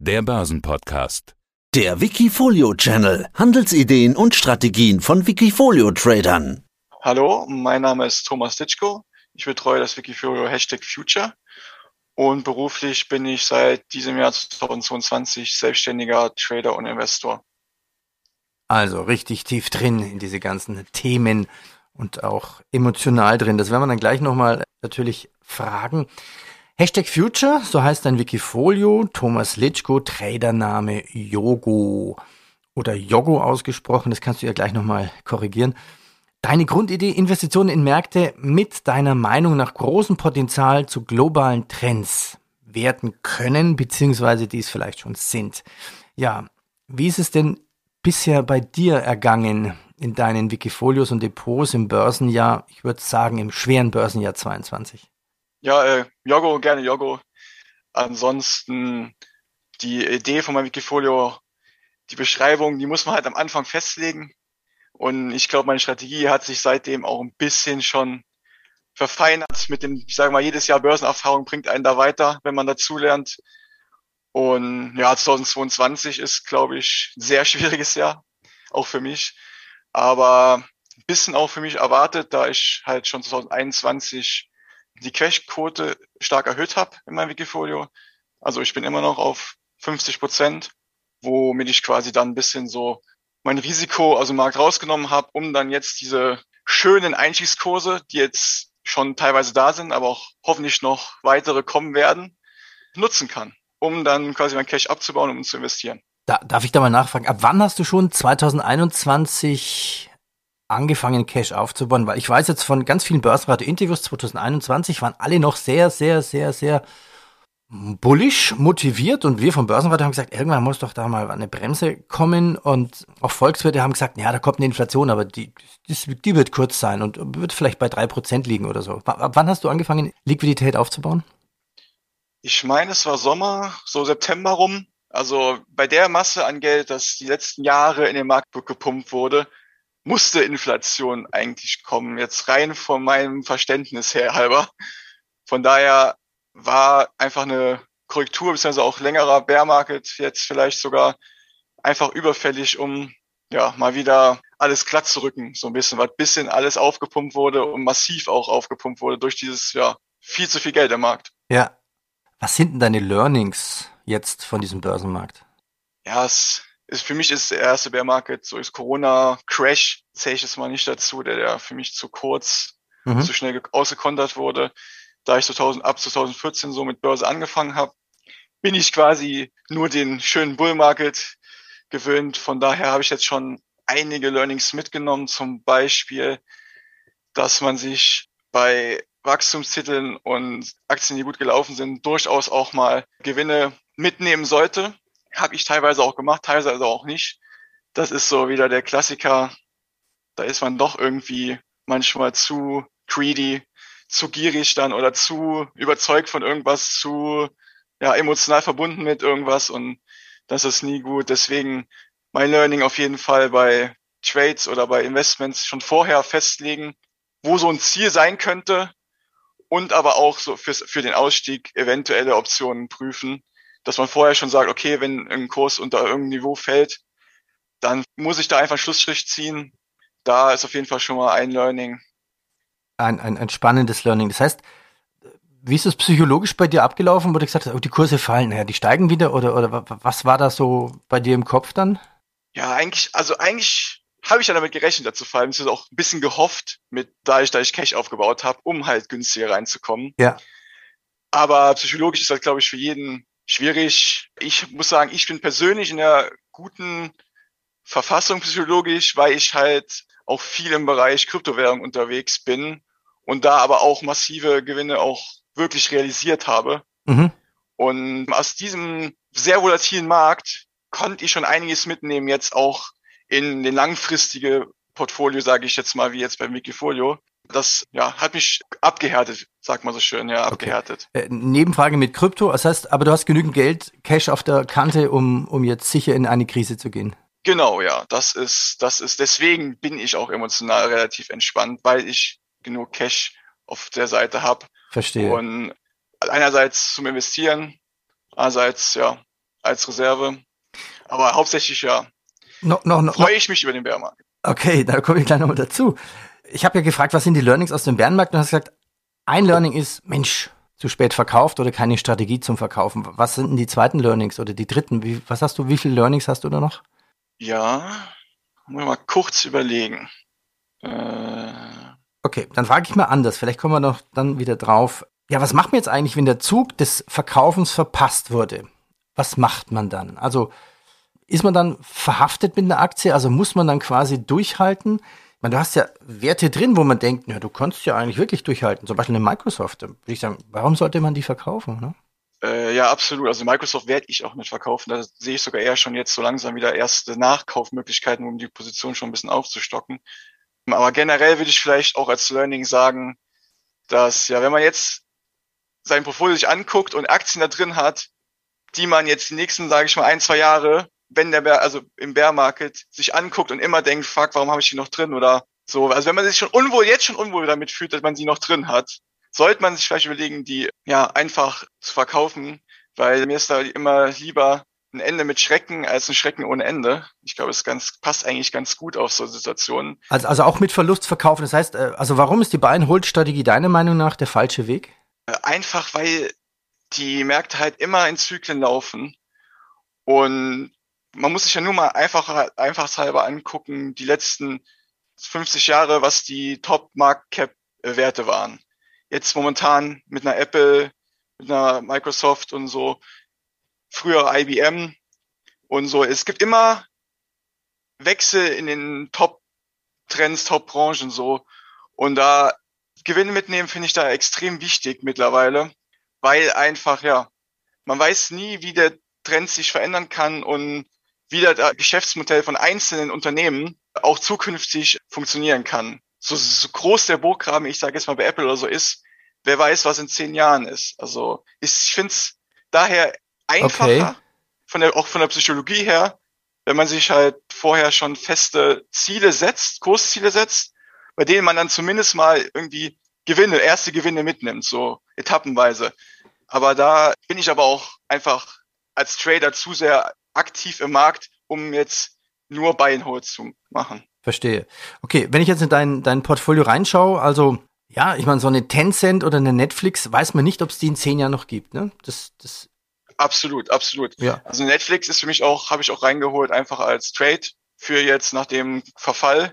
der Börsenpodcast. Der Wikifolio Channel. Handelsideen und Strategien von Wikifolio Tradern. Hallo, mein Name ist Thomas Ditschko. Ich betreue das Wikifolio Hashtag Future und beruflich bin ich seit diesem Jahr 2022 selbstständiger Trader und Investor. Also richtig tief drin in diese ganzen Themen und auch emotional drin. Das werden wir dann gleich nochmal natürlich fragen. Hashtag Future, so heißt dein Wikifolio. Thomas Litschko, Tradername Yogo oder Yogo ausgesprochen. Das kannst du ja gleich nochmal korrigieren. Deine Grundidee, Investitionen in Märkte mit deiner Meinung nach großem Potenzial zu globalen Trends werden können, beziehungsweise die es vielleicht schon sind. Ja, wie ist es denn bisher bei dir ergangen in deinen Wikifolios und Depots im Börsenjahr, ich würde sagen im schweren Börsenjahr 22? Ja, äh, Yogo, gerne Yogo. Ansonsten die Idee von meinem Wikifolio, die Beschreibung, die muss man halt am Anfang festlegen. Und ich glaube, meine Strategie hat sich seitdem auch ein bisschen schon verfeinert mit dem, ich sage mal, jedes Jahr Börsenerfahrung bringt einen da weiter, wenn man dazulernt. Und ja, 2022 ist, glaube ich, ein sehr schwieriges Jahr, auch für mich. Aber ein bisschen auch für mich erwartet, da ich halt schon 2021 die Cashquote stark erhöht habe in meinem Wikifolio. Also ich bin immer noch auf 50 Prozent, womit ich quasi dann ein bisschen so mein Risiko aus dem Markt rausgenommen habe, um dann jetzt diese schönen Einstiegskurse, die jetzt schon teilweise da sind, aber auch hoffentlich noch weitere kommen werden, nutzen kann, um dann quasi mein Cash abzubauen um zu investieren. Da, darf ich da mal nachfragen, ab wann hast du schon 2021 angefangen, Cash aufzubauen? Weil ich weiß jetzt von ganz vielen Börsenradio-Interviews 2021 waren alle noch sehr, sehr, sehr, sehr bullish, motiviert und wir vom Börsenrat haben gesagt, irgendwann muss doch da mal eine Bremse kommen und auch Volkswirte haben gesagt, ja, da kommt eine Inflation, aber die, die, die wird kurz sein und wird vielleicht bei drei Prozent liegen oder so. Ab wann hast du angefangen, Liquidität aufzubauen? Ich meine, es war Sommer, so September rum. Also bei der Masse an Geld, das die letzten Jahre in den Markt gepumpt wurde, musste Inflation eigentlich kommen, jetzt rein von meinem Verständnis her halber. Von daher war einfach eine Korrektur, beziehungsweise auch längerer Bear Market jetzt vielleicht sogar einfach überfällig, um ja mal wieder alles glatt zu rücken, so ein bisschen, weil bisschen alles aufgepumpt wurde und massiv auch aufgepumpt wurde durch dieses, ja, viel zu viel Geld im Markt. Ja. Was sind denn deine Learnings jetzt von diesem Börsenmarkt? Ja, es ist, für mich ist der erste Bear Market, so ist Corona-Crash, zähle ich es mal nicht dazu, der, der für mich zu kurz, mhm. zu schnell ausgekontert wurde. Da ich 2000, ab 2014 so mit Börse angefangen habe, bin ich quasi nur den schönen Bull Market gewöhnt. Von daher habe ich jetzt schon einige Learnings mitgenommen, zum Beispiel, dass man sich bei Wachstumstiteln und Aktien, die gut gelaufen sind, durchaus auch mal Gewinne mitnehmen sollte. Habe ich teilweise auch gemacht, teilweise auch nicht. Das ist so wieder der Klassiker. Da ist man doch irgendwie manchmal zu greedy, zu gierig dann oder zu überzeugt von irgendwas, zu ja, emotional verbunden mit irgendwas und das ist nie gut. Deswegen mein Learning auf jeden Fall bei Trades oder bei Investments schon vorher festlegen, wo so ein Ziel sein könnte und aber auch so fürs, für den Ausstieg eventuelle Optionen prüfen dass man vorher schon sagt, okay, wenn ein Kurs unter irgendeinem Niveau fällt, dann muss ich da einfach einen Schlussstrich ziehen. Da ist auf jeden Fall schon mal ein Learning. Ein, ein, ein spannendes Learning. Das heißt, wie ist es psychologisch bei dir abgelaufen, wo du gesagt hast, oh, die Kurse fallen, naja, die steigen wieder oder, oder was war da so bei dir im Kopf dann? Ja, eigentlich, also eigentlich habe ich ja damit gerechnet, dazu fallen. Ist auch ein bisschen gehofft, mit, da ich, da ich Cash aufgebaut habe, um halt günstiger reinzukommen. Ja. Aber psychologisch ist das, glaube ich, für jeden schwierig. Ich muss sagen, ich bin persönlich in der guten Verfassung psychologisch, weil ich halt auch viel im Bereich Kryptowährung unterwegs bin und da aber auch massive Gewinne auch wirklich realisiert habe. Mhm. Und aus diesem sehr volatilen Markt konnte ich schon einiges mitnehmen, jetzt auch in den langfristige Portfolio, sage ich jetzt mal, wie jetzt beim Wikifolio das ja, hat mich abgehärtet, sagt man so schön, ja, abgehärtet. Okay. Äh, Nebenfrage mit Krypto, das heißt, aber du hast genügend Geld, Cash auf der Kante, um, um jetzt sicher in eine Krise zu gehen. Genau, ja, das ist, das ist, deswegen bin ich auch emotional relativ entspannt, weil ich genug Cash auf der Seite habe. Verstehe. Und einerseits zum Investieren, andererseits, ja, als Reserve. Aber hauptsächlich ja. No, no, no, freue ich mich über den Bärenmarkt. Okay, da komme ich gleich nochmal dazu. Ich habe ja gefragt, was sind die Learnings aus dem Bärenmarkt? Und hast gesagt, ein Learning ist, Mensch, zu spät verkauft oder keine Strategie zum Verkaufen. Was sind denn die zweiten Learnings oder die dritten? Wie, was hast du, wie viele Learnings hast du da noch? Ja, muss mal kurz überlegen. Äh okay, dann frage ich mal anders. Vielleicht kommen wir noch dann wieder drauf. Ja, was macht man jetzt eigentlich, wenn der Zug des Verkaufens verpasst wurde? Was macht man dann? Also ist man dann verhaftet mit einer Aktie? Also muss man dann quasi durchhalten? Meine, du hast ja Werte drin, wo man denkt, ja, du kannst ja eigentlich wirklich durchhalten. Zum Beispiel eine Microsoft. Würde ich sagen, warum sollte man die verkaufen? Ne? Äh, ja, absolut. Also Microsoft werde ich auch nicht verkaufen. Da sehe ich sogar eher schon jetzt so langsam wieder erste Nachkaufmöglichkeiten, um die Position schon ein bisschen aufzustocken. Aber generell würde ich vielleicht auch als Learning sagen, dass ja, wenn man jetzt sein Portfolio sich anguckt und Aktien da drin hat, die man jetzt die nächsten, sage ich mal, ein, zwei Jahre, wenn der Bär, also im Bear Market sich anguckt und immer denkt, fuck, warum habe ich die noch drin oder so. Also wenn man sich schon unwohl, jetzt schon unwohl damit fühlt, dass man sie noch drin hat, sollte man sich vielleicht überlegen, die ja einfach zu verkaufen, weil mir ist da immer lieber ein Ende mit Schrecken als ein Schrecken ohne Ende. Ich glaube, es ganz, passt eigentlich ganz gut auf so Situationen. Also, also auch mit Verlust verkaufen. Das heißt, äh, also warum ist die Buy-and-Hold-Strategie deiner Meinung nach der falsche Weg? Äh, einfach, weil die Märkte halt immer in Zyklen laufen. Und man muss sich ja nur mal einfach, einfachshalber angucken, die letzten 50 Jahre, was die Top-Markt-Cap-Werte waren. Jetzt momentan mit einer Apple, mit einer Microsoft und so, früher IBM und so. Es gibt immer Wechsel in den Top-Trends, Top-Branchen so. Und da Gewinne mitnehmen finde ich da extrem wichtig mittlerweile, weil einfach, ja, man weiß nie, wie der Trend sich verändern kann und wie das Geschäftsmodell von einzelnen Unternehmen auch zukünftig funktionieren kann. So, so groß der Burggraben, ich sage jetzt mal bei Apple oder so ist, wer weiß, was in zehn Jahren ist. Also ich finde es daher einfacher, okay. von der, auch von der Psychologie her, wenn man sich halt vorher schon feste Ziele setzt, Kursziele setzt, bei denen man dann zumindest mal irgendwie Gewinne, erste Gewinne mitnimmt, so etappenweise. Aber da bin ich aber auch einfach als Trader zu sehr aktiv im Markt, um jetzt nur Buy and Hold zu machen. Verstehe. Okay, wenn ich jetzt in dein, dein Portfolio reinschaue, also ja, ich meine, so eine Tencent oder eine Netflix, weiß man nicht, ob es die in zehn Jahren noch gibt, ne? Das, das Absolut, absolut. Ja. Also Netflix ist für mich auch, habe ich auch reingeholt, einfach als Trade für jetzt nach dem Verfall.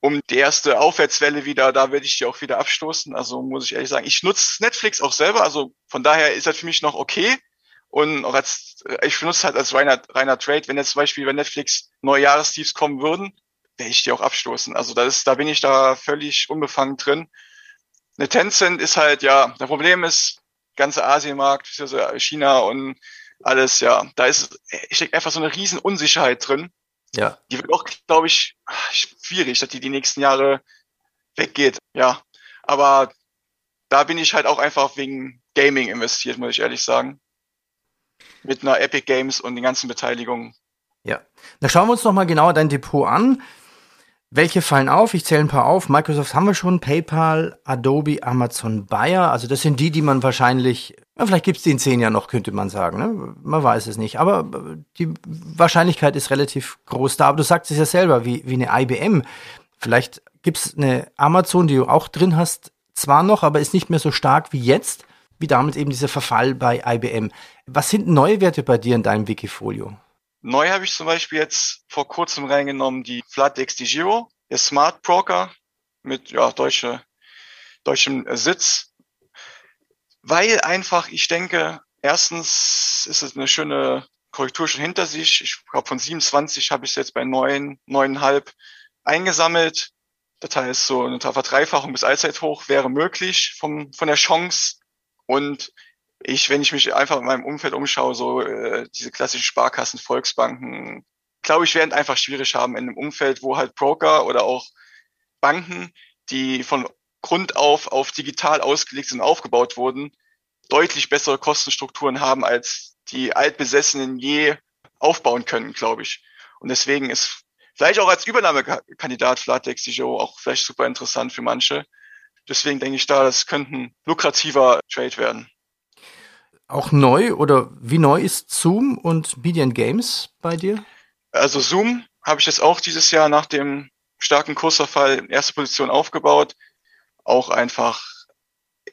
Um die erste Aufwärtswelle wieder, da werde ich die auch wieder abstoßen. Also muss ich ehrlich sagen, ich nutze Netflix auch selber, also von daher ist das für mich noch okay. Und auch als, ich benutze halt als reiner, reiner Trade, wenn jetzt zum Beispiel bei Netflix neue Jahrestiefs kommen würden, werde ich die auch abstoßen. Also das ist, da bin ich da völlig unbefangen drin. Eine Tencent ist halt, ja, der Problem ist, ganze Asienmarkt, China und alles, ja, da ist steckt einfach so eine riesen Unsicherheit drin. Ja. Die wird auch, glaube ich, schwierig, dass die die nächsten Jahre weggeht. Ja, aber da bin ich halt auch einfach wegen Gaming investiert, muss ich ehrlich sagen. Mit einer Epic Games und den ganzen Beteiligungen. Ja. Na schauen wir uns noch mal genauer dein Depot an. Welche fallen auf? Ich zähle ein paar auf. Microsoft haben wir schon, PayPal, Adobe, Amazon, Bayer. Also das sind die, die man wahrscheinlich, ja, vielleicht gibt's die in zehn Jahren noch, könnte man sagen. Ne? Man weiß es nicht. Aber die Wahrscheinlichkeit ist relativ groß da. Aber du sagst es ja selber, wie, wie eine IBM. Vielleicht gibt's eine Amazon, die du auch drin hast, zwar noch, aber ist nicht mehr so stark wie jetzt, wie damals eben dieser Verfall bei IBM. Was sind neue Werte bei dir in deinem Wikifolio? Neu habe ich zum Beispiel jetzt vor kurzem reingenommen die Flatdex Giro, der Smart Broker mit ja, deutsche, deutschem Sitz. Weil einfach, ich denke, erstens ist es eine schöne Korrektur schon hinter sich. Ich glaube, von 27 habe ich es jetzt bei neun, neuneinhalb eingesammelt. Das heißt, so eine Verdreifachung bis Allzeithoch wäre möglich vom, von der Chance. Und ich, wenn ich mich einfach in meinem Umfeld umschaue, so äh, diese klassischen Sparkassen, Volksbanken, glaube ich, werden einfach schwierig haben in einem Umfeld, wo halt Broker oder auch Banken, die von Grund auf auf digital ausgelegt sind, aufgebaut wurden, deutlich bessere Kostenstrukturen haben, als die Altbesessenen je aufbauen können, glaube ich. Und deswegen ist vielleicht auch als Übernahmekandidat Flatex auch vielleicht super interessant für manche. Deswegen denke ich da, das könnte ein lukrativer Trade werden. auch neu oder wie neu ist Zoom und Media Games bei dir? Also Zoom habe ich jetzt auch dieses Jahr nach dem starken Kursverfall in erste Position aufgebaut. Auch einfach,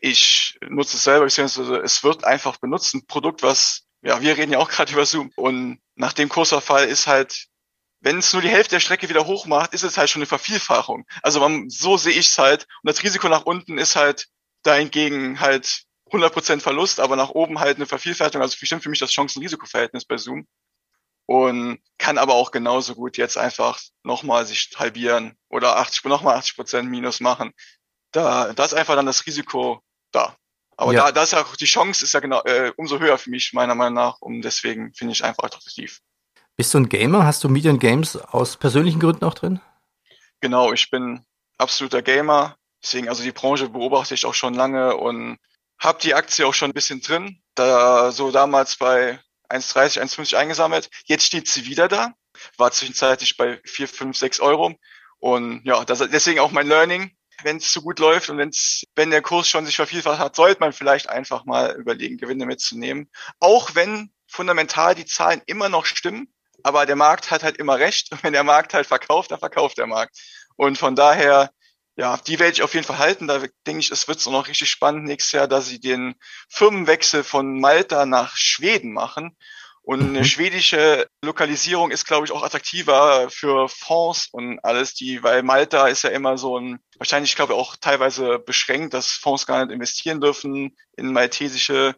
ich nutze es selber, beziehungsweise es wird einfach benutzt. Ein Produkt, was, ja, wir reden ja auch gerade über Zoom. Und nach dem Kursverfall ist halt, wenn es nur die Hälfte der Strecke wieder hoch macht, ist es halt schon eine Vervielfachung. Also man, so sehe ich es halt. Und das Risiko nach unten ist halt dahingegen halt 100% Verlust, aber nach oben halt eine Vervielfältigung. Also bestimmt für mich das Chancen-Risiko-Verhältnis bei Zoom. Und kann aber auch genauso gut jetzt einfach nochmal sich halbieren oder 80, nochmal 80 Prozent Minus machen. Da, da ist einfach dann das Risiko da. Aber ja. da, da ist ja auch die Chance ist ja genau äh, umso höher für mich meiner Meinung nach und deswegen finde ich einfach attraktiv. Bist du ein Gamer? Hast du Median Games aus persönlichen Gründen auch drin? Genau, ich bin absoluter Gamer. Deswegen, also die Branche beobachte ich auch schon lange und habe die Aktie auch schon ein bisschen drin. Da so damals bei 1,30, 1,50 eingesammelt. Jetzt steht sie wieder da. War zwischenzeitlich bei 4, 5, 6 Euro. Und ja, das, deswegen auch mein Learning. Wenn es zu gut läuft und wenn's, wenn der Kurs schon sich vervielfacht hat, sollte man vielleicht einfach mal überlegen, Gewinne mitzunehmen. Auch wenn fundamental die Zahlen immer noch stimmen, aber der Markt hat halt immer recht. Und wenn der Markt halt verkauft, dann verkauft der Markt. Und von daher ja, die werde ich auf jeden Fall halten. Da denke ich, es wird noch richtig spannend nächstes Jahr, dass sie den Firmenwechsel von Malta nach Schweden machen. Und eine mhm. schwedische Lokalisierung ist, glaube ich, auch attraktiver für Fonds und alles, die, weil Malta ist ja immer so ein, wahrscheinlich, ich glaube, auch teilweise beschränkt, dass Fonds gar nicht investieren dürfen in maltesische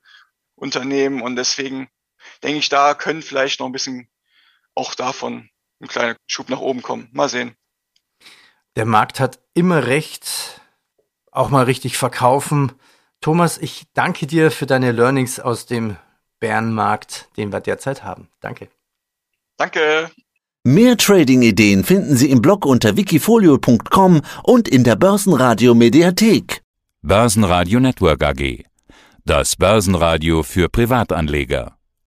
Unternehmen. Und deswegen denke ich, da können vielleicht noch ein bisschen auch davon ein kleiner Schub nach oben kommen. Mal sehen. Der Markt hat immer recht, auch mal richtig verkaufen. Thomas, ich danke dir für deine Learnings aus dem Bärenmarkt, den wir derzeit haben. Danke. Danke. Mehr Trading-Ideen finden Sie im Blog unter wikifolio.com und in der Börsenradio Mediathek. Börsenradio Network AG. Das Börsenradio für Privatanleger.